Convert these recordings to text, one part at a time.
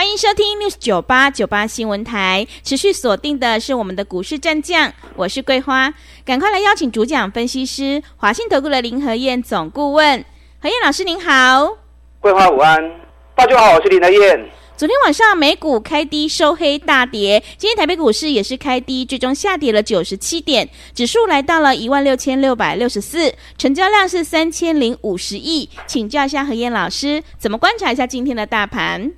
欢迎收听 News 九八九八新闻台，持续锁定的是我们的股市战将，我是桂花，赶快来邀请主讲分析师华信投顾的林和燕总顾问，何燕老师您好，桂花午安，大家好，我是林和燕。昨天晚上美股开低收黑大跌，今天台北股市也是开低，最终下跌了九十七点，指数来到了一万六千六百六十四，成交量是三千零五十亿，请教一下何燕老师，怎么观察一下今天的大盘？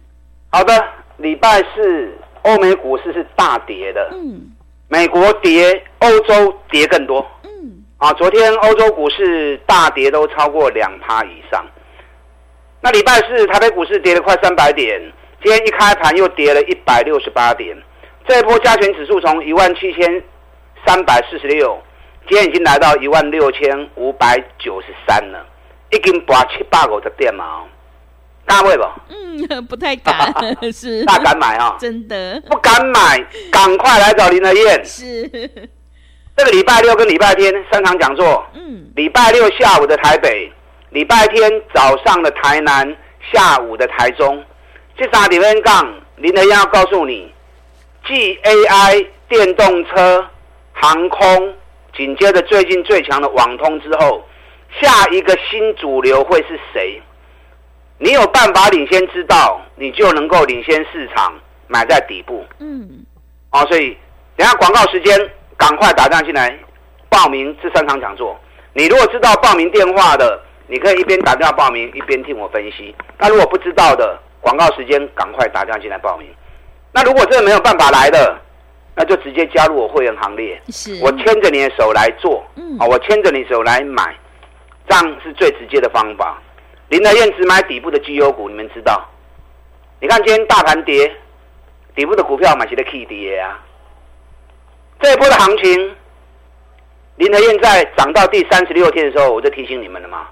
好的，礼拜四欧美股市是大跌的，嗯，美国跌，欧洲跌更多，嗯，啊，昨天欧洲股市大跌都超过两趴以上。那礼拜四台北股市跌了快三百点，今天一开盘又跌了一百六十八点，这一波加权指数从一万七千三百四十六，今天已经来到一万六千五百九十三了，已经跌七百五十点嘛。大位吧？嗯，不太敢，是大敢买啊！真的不敢买，赶快来找林德燕。是这个礼拜六跟礼拜天三场讲座。嗯，礼拜六下午的台北，礼拜天早上的台南，下午的台中。这三里面杠，林德燕要告诉你，，G A I、电动车、航空，紧接着最近最强的网通之后，下一个新主流会是谁？你有办法领先知道，你就能够领先市场，买在底部。嗯，哦，所以等下广告时间，赶快打电话进来报名这三场讲座。你如果知道报名电话的，你可以一边打电话报名，一边听我分析。那如果不知道的，广告时间赶快打电话进来报名。那如果真的没有办法来的，那就直接加入我会员行列。是，我牵着你的手来做。嗯，啊，我牵着你手来买，这样是最直接的方法。林德燕只买底部的绩优股，你们知道？你看今天大盘跌，底部的股票买起来 K 跌啊！这一波的行情，林德燕在涨到第三十六天的时候，我就提醒你们了嘛。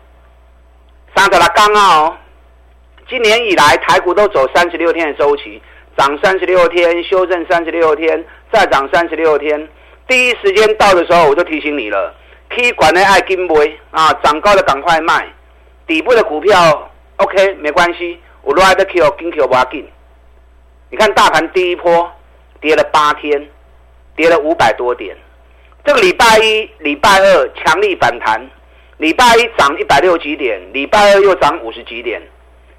三十六刚哦，今年以来台股都走三十六天的周期，涨三十六天，修正三十六天，再涨三十六天。第一时间到的时候，我就提醒你了，K 管的爱金杯啊，涨高的赶快卖。底部的股票，OK，没关系，我来的 Q 跟 Q 不要紧。你看大盘第一波跌了八天，跌了五百多点。这个礼拜一、礼拜二强力反弹，礼拜一涨一百六几点，礼拜二又涨五十几点。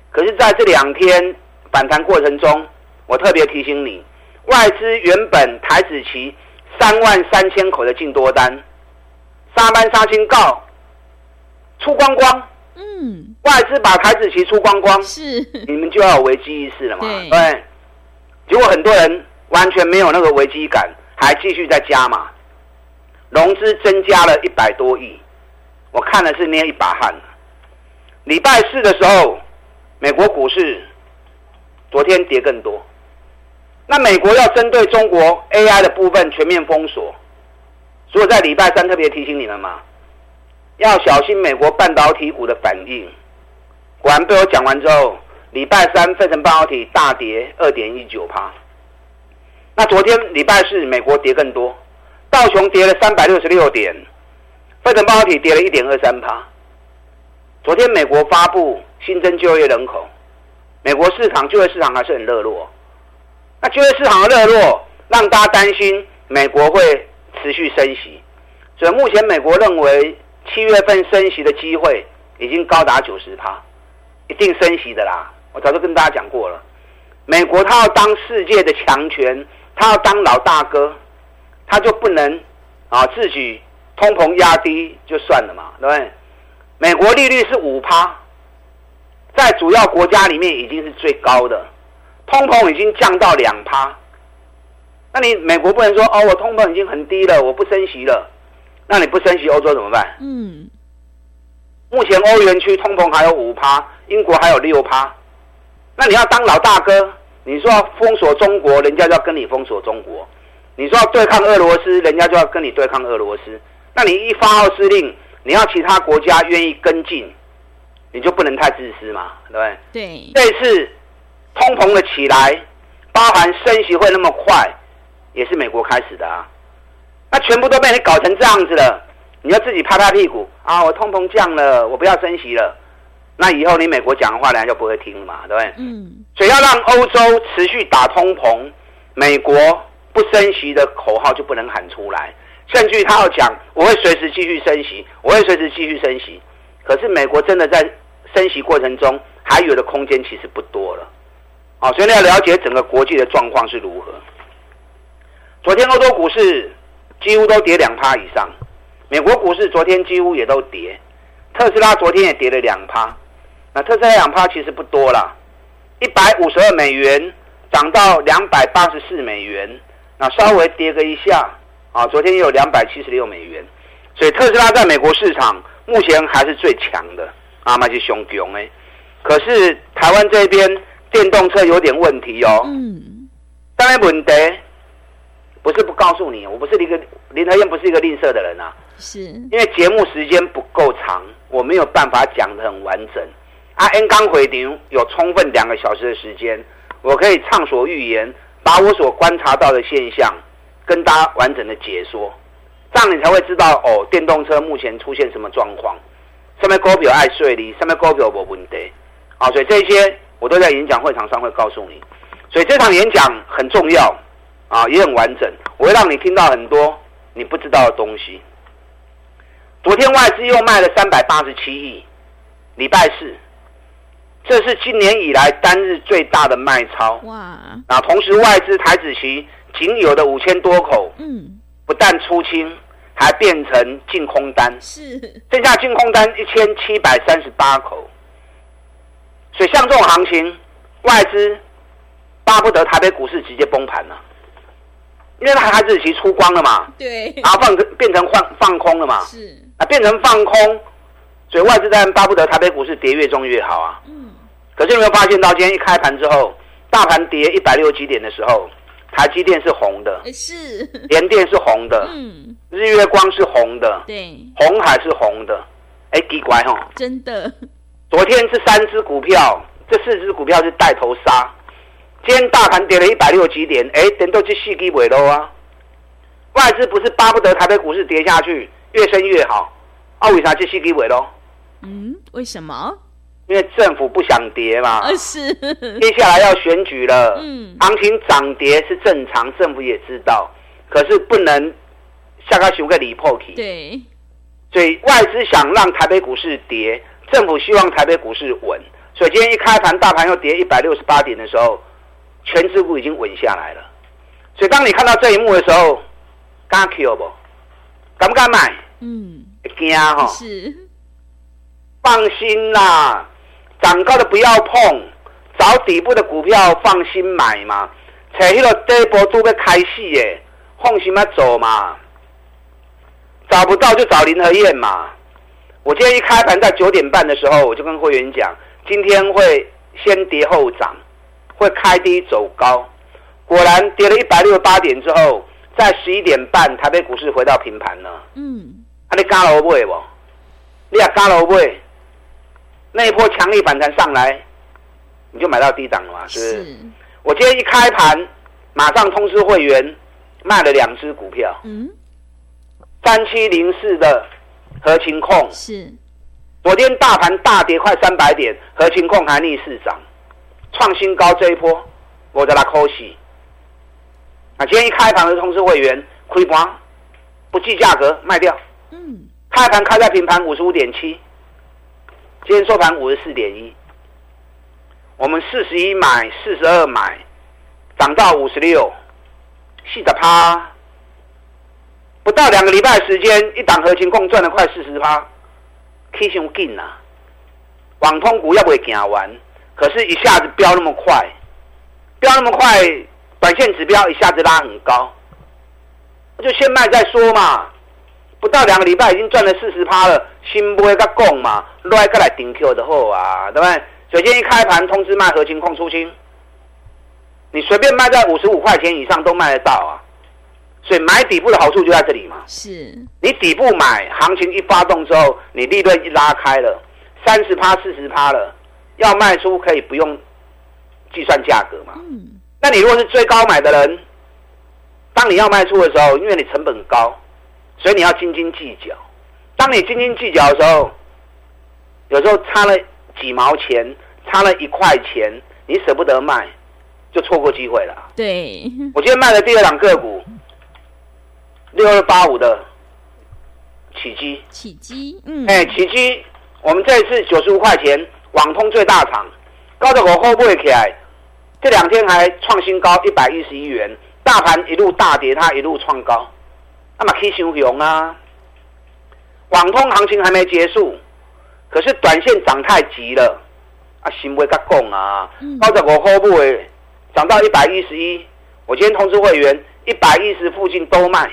可是在这两天反弹过程中，我特别提醒你，外资原本台指期三万三千口的净多单，三班杀青告出光光。嗯，外资把台子棋出光光，是你们就要有危机意识了嘛？对，对，结果很多人完全没有那个危机感，还继续在加码，融资增加了一百多亿，我看的是捏一把汗。礼拜四的时候，美国股市昨天跌更多，那美国要针对中国 AI 的部分全面封锁，所以在礼拜三特别提醒你们嘛。要小心美国半导体股的反应。果然被我讲完之后，礼拜三费城半导体大跌二点一九趴。那昨天礼拜四美国跌更多，道琼跌了三百六十六点，费城半导体跌了一点二三趴。昨天美国发布新增就业人口，美国市场就业市场还是很热络。那就业市场的热络，让大家担心美国会持续升息，所以目前美国认为。七月份升息的机会已经高达九十趴，一定升息的啦！我早就跟大家讲过了，美国他要当世界的强权，他要当老大哥，他就不能啊自己通膨压低就算了嘛，对不对？美国利率是五趴，在主要国家里面已经是最高的，通膨已经降到两趴，那你美国不能说哦，我通膨已经很低了，我不升息了。那你不升息，欧洲怎么办？嗯，目前欧元区通膨还有五趴，英国还有六趴。那你要当老大哥，你说要封锁中国，人家就要跟你封锁中国；你说要对抗俄罗斯，人家就要跟你对抗俄罗斯。那你一发号施令，你要其他国家愿意跟进，你就不能太自私嘛，对不对？对。这次通膨的起来，包含升息会那么快，也是美国开始的啊。那全部都被你搞成这样子了，你要自己拍拍屁股啊！我通膨降了，我不要升息了。那以后你美国讲的话，人家就不会听了嘛，对不对？嗯。所以要让欧洲持续打通膨，美国不升息的口号就不能喊出来。甚至他要讲，我会随时继续升息，我会随时继续升息。可是美国真的在升息过程中，还有的空间其实不多了。啊，所以你要了解整个国际的状况是如何。昨天欧洲股市几乎都跌两趴以上，美国股市昨天几乎也都跌，特斯拉昨天也跌了两趴。那特斯拉两趴其实不多啦，一百五十二美元涨到两百八十四美元，那稍微跌个一下。啊，昨天也有两百七十六美元，所以特斯拉在美国市场目前还是最强的啊，那是熊熊哎。可是台湾这边电动车有点问题哦。嗯。当然问题不是不告诉你，我不是一个林和燕，不是一个吝啬的人啊。是。因为节目时间不够长，我没有办法讲的很完整。啊，N 刚回流有充分两个小时的时间，我可以畅所欲言，把我所观察到的现象。跟大家完整的解说，这样你才会知道哦，电动车目前出现什么状况，上面股票爱税率，什么股票无问题，啊，所以这些我都在演讲会场上会告诉你，所以这场演讲很重要，啊，也很完整，我会让你听到很多你不知道的东西。昨天外资又卖了三百八十七亿，礼拜四，这是今年以来单日最大的卖超，哇，啊，同时外资台子期。仅有的五千多口，嗯，不但出清，还变成净空单，是剩下净空单一千七百三十八口。所以像这种行情，外资巴不得台北股市直接崩盘了，因为它台指期出光了嘛，对，然后放变成放放空了嘛，是。啊，变成放空，所以外资当然巴不得台北股市跌越重越好啊。嗯，可是有没有发现到今天一开盘之后，大盘跌一百六几点的时候？台积电是红的，是。联电是红的，嗯，日月光是红的，对，红海是红的，哎，奇怪哈，真的，昨天这三只股票，这四只股票是带头杀，今天大盘跌了一百六几点，哎，等到这四季尾喽啊，外资不是巴不得台北股市跌下去，越升越好，啊，为啥这四季尾喽？嗯，为什么？因为政府不想跌嘛，是。接下来要选举了，嗯，行情涨跌是正常，政府也知道，可是不能下个熊个礼破期。对，所以外资想让台北股市跌，政府希望台北股市稳，所以今天一开盘，大盘又跌一百六十八点的时候，权值股已经稳下来了。所以当你看到这一幕的时候，敢 Q 不？敢不敢买？嗯，惊哈。是，放心啦。涨高的不要碰，找底部的股票放心买嘛。找那个底部都要开始耶，放心嘛走嘛。找不到就找林和燕嘛。我今天一开盘在九点半的时候，我就跟会员讲，今天会先跌后涨，会开低走高。果然跌了一百六十八点之后，在十一点半台北股市回到平盘了。嗯，啊你加了会不？你也加了会？那一波强力反弹上来，你就买到低档了嘛？是不是？是。我今天一开盘，马上通知会员卖了两只股票。嗯。三七零四的合勤控是。昨天大盘大跌快三百点，合勤控还逆市涨，创新高。这一波我在拉扣息。那今天一开盘的通知会员亏光，不计价格卖掉。嗯。开盘开在平盘五十五点七。今天收盘五十四点一，我们四十一买，四十二买，涨到五十六，四的趴，不到两个礼拜时间，一档合勤控赚了快四十趴，起伤紧呐！网通股要不会行完，可是一下子飙那么快，飙那么快，短线指标一下子拉很高，那就先卖再说嘛。不到两个礼拜已经赚了四十趴了，心不会个供嘛，来个来顶 Q 的货啊，对不对？首先一开盘通知卖合勤控出清，你随便卖在五十五块钱以上都卖得到啊。所以买底部的好处就在这里嘛。是，你底部买，行情一发动之后，你利润一拉开了，三十趴、四十趴了，要卖出可以不用计算价格嘛。嗯。那你如果是最高买的人，当你要卖出的时候，因为你成本高，所以你要斤斤计较。当你斤斤计较的时候，有时候差了几毛钱，差了一块钱，你舍不得卖，就错过机会了。对，我今天卖的第二档个股，六二八五的起基，起基，嗯，哎，起基，我们这一次九十五块钱，网通最大厂，高的我 hold 不起来，这两天还创新高一百一十一元。大盘一路大跌，它一路创高，那么可以熊熊啊！网通行情还没结束，可是短线涨太急了，啊，行为较讲啊，高者我 hold 不诶，涨到一百一十一，我今天通知会员，一百一十附近都卖，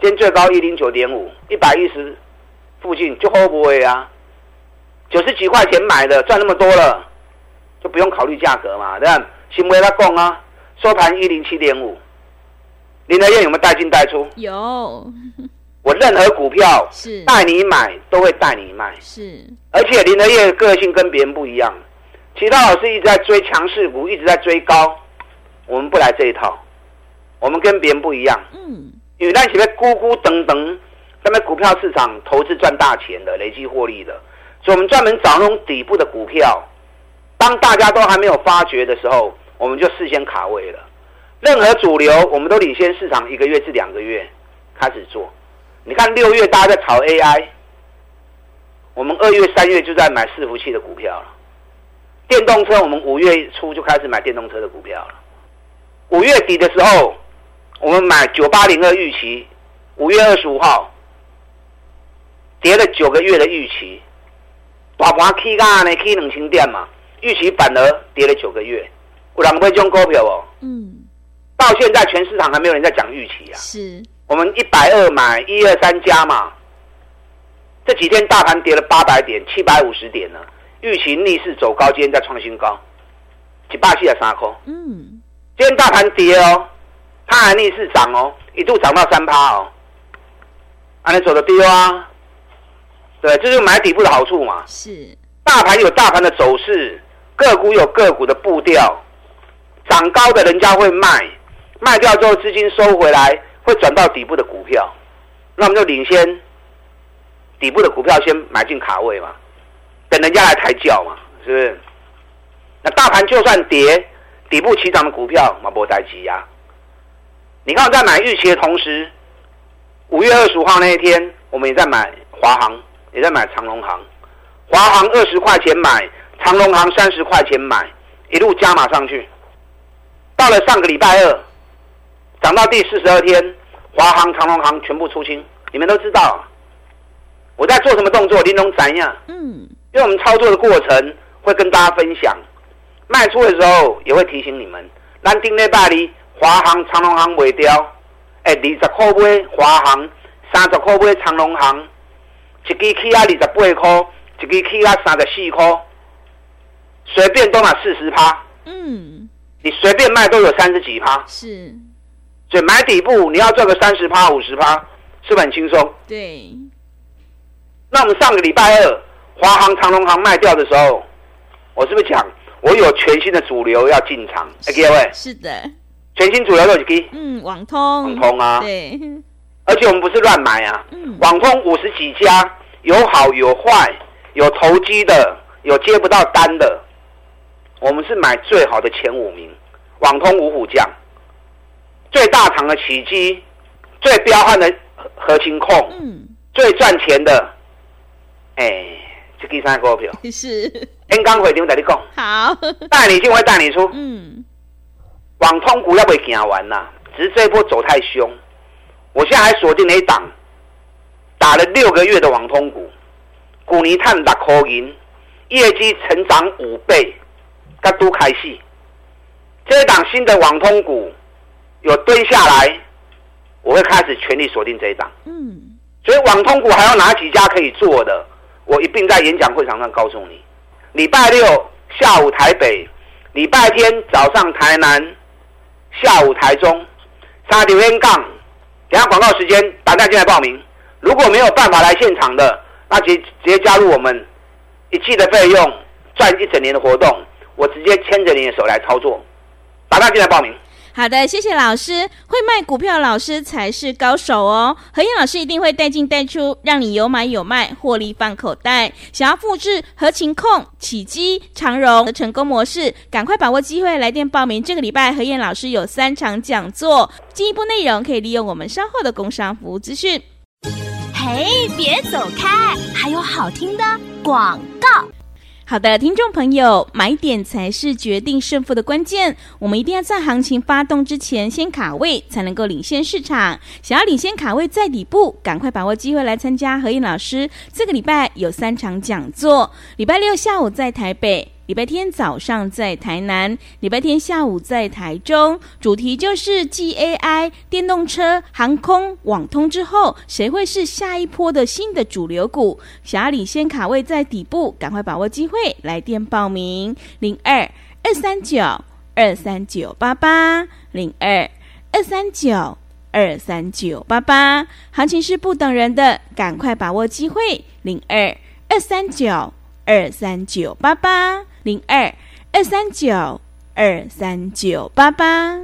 今天最高一零九点五，一百一十附近就不诶啊，九十几块钱买的赚那么多了，就不用考虑价格嘛，对吧？行为较讲啊。收盘一零七点五，林和彦有没有带进带出？有。我任何股票是带你买都会带你卖，是。而且林和彦的个性跟别人不一样，其他老师一直在追强势股，一直在追高，我们不来这一套，我们跟别人不一样。嗯。因为那前面咕咕噔噔，他们股票市场投资赚大钱的，累积获利的，所以我们专门找那种底部的股票，当大家都还没有发觉的时候。我们就事先卡位了，任何主流我们都领先市场一个月至两个月开始做。你看六月大家在炒 AI，我们二月三月就在买伺服器的股票了。电动车我们五月初就开始买电动车的股票了。五月底的时候，我们买九八零二预期，五月二十五号跌了九个月的预期，大盘起价呢起两千点嘛，预期反而跌了九个月。有人会用股票哦，嗯，到现在全市场还没有人在讲预期啊。是，我们一百二买一二三加嘛，这几天大盘跌了八百点，七百五十点呢，预期逆势走高，今天在创新高，几百七十三块。嗯，今天大盘跌哦，它还逆势涨哦，一度涨到三趴哦，啊，你走的低啊，对，这就是买底部的好处嘛。是，大盘有大盘的走势，个股有个股的步调。涨高的人家会卖，卖掉之后资金收回来，会转到底部的股票，那我们就领先底部的股票先买进卡位嘛，等人家来抬轿嘛，是不是？那大盘就算跌，底部起涨的股票嘛不待急呀。你看我在买预期的同时，五月二十五号那一天，我们也在买华航，也在买长隆行。华航二十块钱买，长隆行三十块钱买，一路加码上去。到了上个礼拜二，涨到第四十二天，华航、长隆行全部出清，你们都知道。我在做什么动作？玲珑怎样？嗯，因为我们操作的过程会跟大家分享，卖出的时候也会提醒你们。咱顶礼拜里，华航、长隆行卖掉，哎，二十块买华航，三十块买长荣航，一支起啊二十八块，一支起啊三十四块，随便都拿四十趴。嗯。你随便卖都有三十几趴，是，所以买底部你要赚个三十趴、五十趴，是不是很轻松？对。那我们上个礼拜二华航、长隆航卖掉的时候，我是不是讲我有全新的主流要进场？哎，各位，是的，全新主流有几支？嗯，网通，网通啊，对。而且我们不是乱买啊，嗯，网通五十几家，有好有坏，有投机的，有接不到单的。我们是买最好的前五名，网通五虎将，最大厂的起机，最彪悍的核情控，嗯，最赚钱的，哎，这第三个股票。是。N 刚回听我跟你讲，好，带你进会带你出，嗯，网通股要不会行完呐？只是这一波走太凶，我现在还锁定了一档，打了六个月的网通股，股尼碳打口银，业绩成长五倍。刚都开戏，这一档新的网通股有蹲下来，我会开始全力锁定这一档。嗯，所以网通股还有哪几家可以做的？我一并在演讲会场上告诉你。礼拜六下午台北，礼拜天早上台南，下午台中，三点 N 杠等下广告时间打电进来报名。如果没有办法来现场的，那直直接加入我们一季的费用赚一整年的活动，我直接牵着你的手来操作。打电进来报名。好的，谢谢老师。会卖股票的老师才是高手哦。何燕老师一定会带进带出，让你有买有卖，获利放口袋。想要复制合情控、启基、长荣的成功模式，赶快把握机会，来电报名。这个礼拜何燕老师有三场讲座，进一步内容可以利用我们稍后的工商服务资讯。嘿，别走开，还有好听的广告。好的，听众朋友，买点才是决定胜负的关键。我们一定要在行情发动之前先卡位，才能够领先市场。想要领先卡位在底部，赶快把握机会来参加何燕老师这个礼拜有三场讲座。礼拜六下午在台北。礼拜天早上在台南，礼拜天下午在台中，主题就是 G A I、电动车、航空、网通之后，谁会是下一波的新的主流股？想要领先卡位在底部，赶快把握机会，来电报名：零二二三九二三九八八零二二三九二三九八八。行情是不等人的，赶快把握机会：零二二三九二三九八八。零二二三九二三九八八，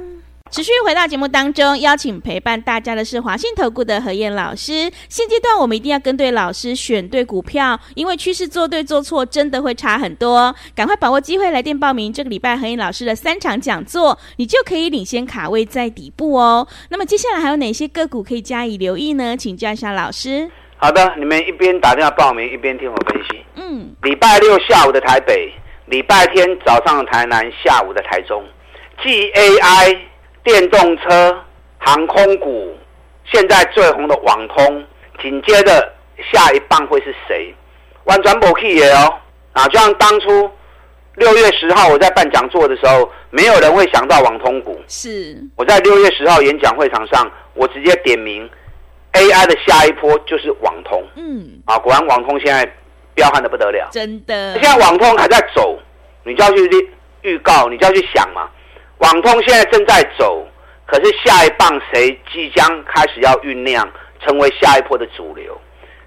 持续回到节目当中，邀请陪伴大家的是华信投顾的何燕老师。现阶段我们一定要跟对老师，选对股票，因为趋势做对做错真的会差很多。赶快把握机会来电报名，这个礼拜何燕老师的三场讲座，你就可以领先卡位在底部哦。那么接下来还有哪些个股可以加以留意呢？请教一下老师。好的，你们一边打电话报名，一边听我分析。嗯，礼拜六下午的台北。礼拜天早上的台南，下午的台中，G A I、电动车、航空股，现在最红的网通，紧接着下一棒会是谁？完全不 key 哦！啊，就像当初六月十号我在办讲座的时候，没有人会想到网通股。是，我在六月十号演讲会场上，我直接点名 AI 的下一波就是网通。嗯，啊，果然网通现在。彪悍的不得了，真的。现在网通还在走，你就要去预告，你就要去想嘛。网通现在正在走，可是下一棒谁即将开始要酝酿，成为下一波的主流？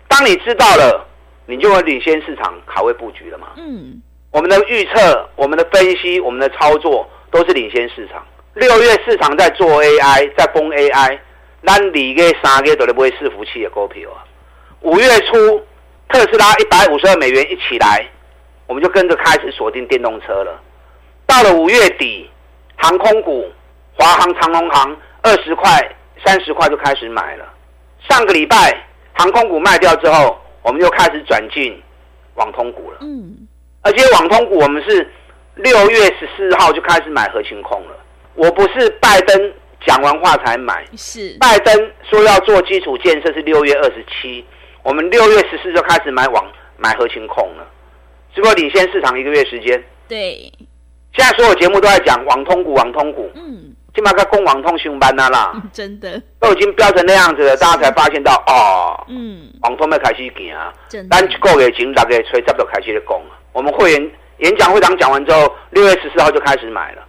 当你知道了，你就会领先市场，卡位布局了嘛。嗯，我们的预测、我们的分析、我们的操作都是领先市场。六月市场在做 AI，在崩 AI，那你个三个都不会伺服器的股票啊。五月初。特斯拉一百五十二美元一起来，我们就跟着开始锁定电动车了。到了五月底，航空股，华航、长龙航二十块、三十块就开始买了。上个礼拜航空股卖掉之后，我们就开始转进网通股了。嗯，而且网通股我们是六月十四号就开始买合勤控了。我不是拜登讲完话才买，是拜登说要做基础建设是六月二十七。我们六月十四就开始买网买核心控了，只不过领先市场一个月时间。对，现在所有节目都在讲网通股，网通股。嗯，起码个供网通上班啦啦，真的都已经飙成那样子了，大家才发现到哦，嗯，网通要开始行啊，真的。单个月前大概吹差不多开始的攻啊。我们会员演讲会长讲完之后，六月十四号就开始买了。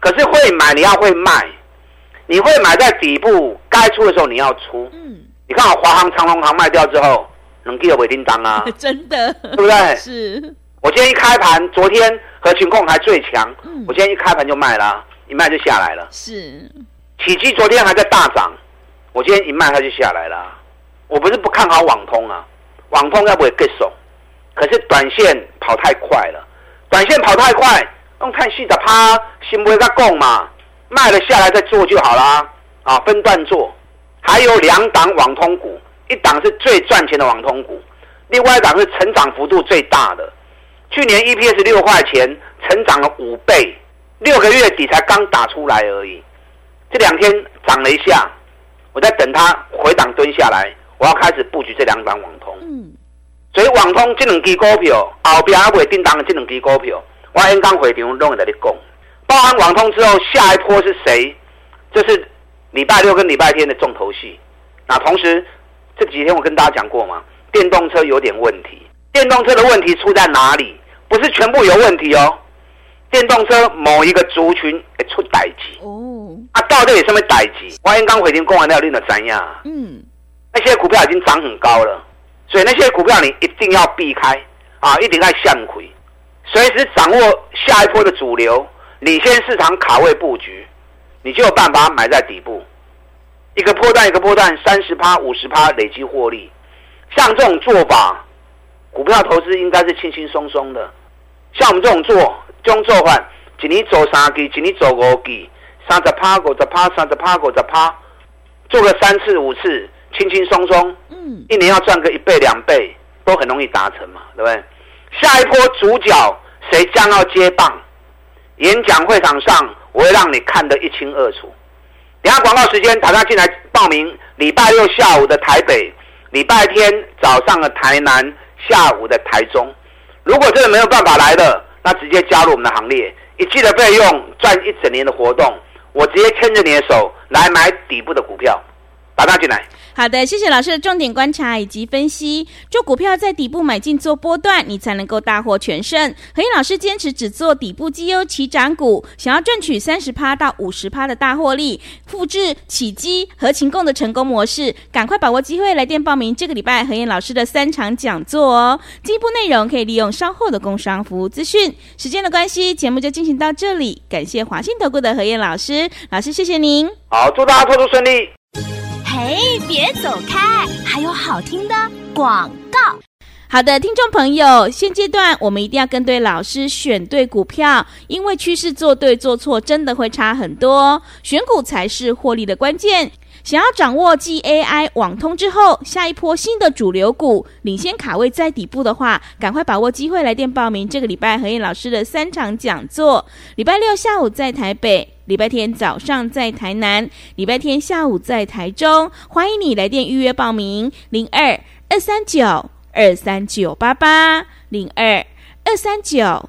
可是会买你要会卖，你会买在底部，该出的时候你要出。嗯。你看，华航、长荣航卖掉之后，能给有尾叮当啊？真的，对不对？是。我今天一开盘，昨天和勤控还最强，嗯、我今天一开盘就卖了，一卖就下来了。是。启基昨天还在大涨，我今天一卖它就下来了。我不是不看好网通啊，网通要不会更爽，可是短线跑太快了，短线跑太快，用看戏的趴，先不会再供嘛，卖了下来再做就好啦。啊，分段做。还有两档网通股，一档是最赚钱的网通股，另外一档是成长幅度最大的。去年 EPS 六块钱，成长了五倍，六个月底才刚打出来而已。这两天涨了一下，我在等它回档蹲下来，我要开始布局这两档网通。嗯，所以网通这两支股票，后边还会叮当的这两支股票，我刚刚回场拢会在你讲。包含网通之后，下一波是谁？就是。礼拜六跟礼拜天的重头戏，那同时这几天我跟大家讲过嘛，电动车有点问题。电动车的问题出在哪里？不是全部有问题哦。电动车某一个族群会出代志哦，啊，到底有什么代志？我刚回听公完料令的怎样？嗯，那些股票已经涨很高了，所以那些股票你一定要避开啊，一定要向回，随时掌握下一波的主流，领先市场卡位布局，你就有办法买在底部，一个波段一个波段三十趴五十趴累积获利，像这种做法，股票投资应该是轻轻松松的。像我们这种做，这种做法，一年做三季，一年做五季，三十趴、五十趴、三十趴、五十趴，做个三次、五次，轻轻松松，嗯，一年要赚个一倍、两倍，都很容易达成嘛，对不对？下一波主角谁将要接棒？演讲会场上，我会让你看得一清二楚。等下广告时间，大家进来报名，礼拜六下午的台北，礼拜天早上的台南，下午的台中。如果真的没有办法来的，那直接加入我们的行列，一季的费用赚一整年的活动，我直接牵着你的手来买底部的股票，打他进来。好的，谢谢老师的重点观察以及分析。做股票在底部买进做波段，你才能够大获全胜。何燕老师坚持只做底部绩优起涨股，想要赚取三十趴到五十趴的大获利，复制起基和勤共的成功模式，赶快把握机会来电报名这个礼拜何燕老师的三场讲座哦。进一步内容可以利用稍后的工商服务资讯。时间的关系，节目就进行到这里。感谢华信投顾的何燕老师，老师谢谢您。好，祝大家投资顺利。嘿，别走开！还有好听的广告。好的，听众朋友，现阶段我们一定要跟对老师，选对股票，因为趋势做对做错真的会差很多，选股才是获利的关键。想要掌握继 AI 网通之后下一波新的主流股，领先卡位在底部的话，赶快把握机会来电报名这个礼拜何燕老师的三场讲座。礼拜六下午在台北，礼拜天早上在台南，礼拜天下午在台中，欢迎你来电预约报名：零二二三九二三九八八零二二三九。